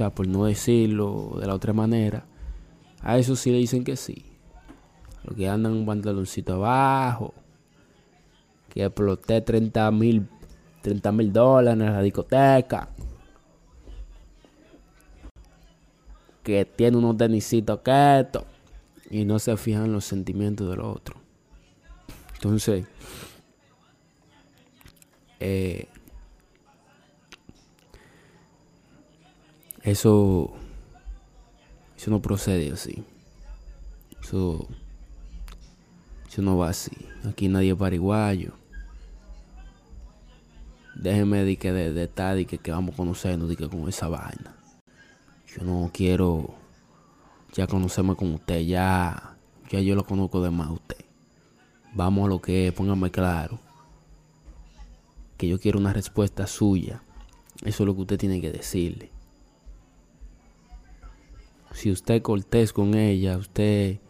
sea, por no decirlo de la otra manera, a eso sí le dicen que sí. Lo que andan un pantaloncito abajo, que exploté 30 mil 30 mil dólares en la discoteca, que tiene unos tenisitos quietos y no se fijan en los sentimientos del otro. Entonces, eh, eso, eso no procede así. Eso, eso no va así. Aquí nadie es pariguayo. Déjeme de que de, de estar y que, que vamos a conocernos que con esa vaina. Yo no quiero ya conocerme con usted, ya, ya yo lo conozco de más a usted. Vamos a lo que es, póngame claro. Que yo quiero una respuesta suya. Eso es lo que usted tiene que decirle. Si usted es cortés con ella, usted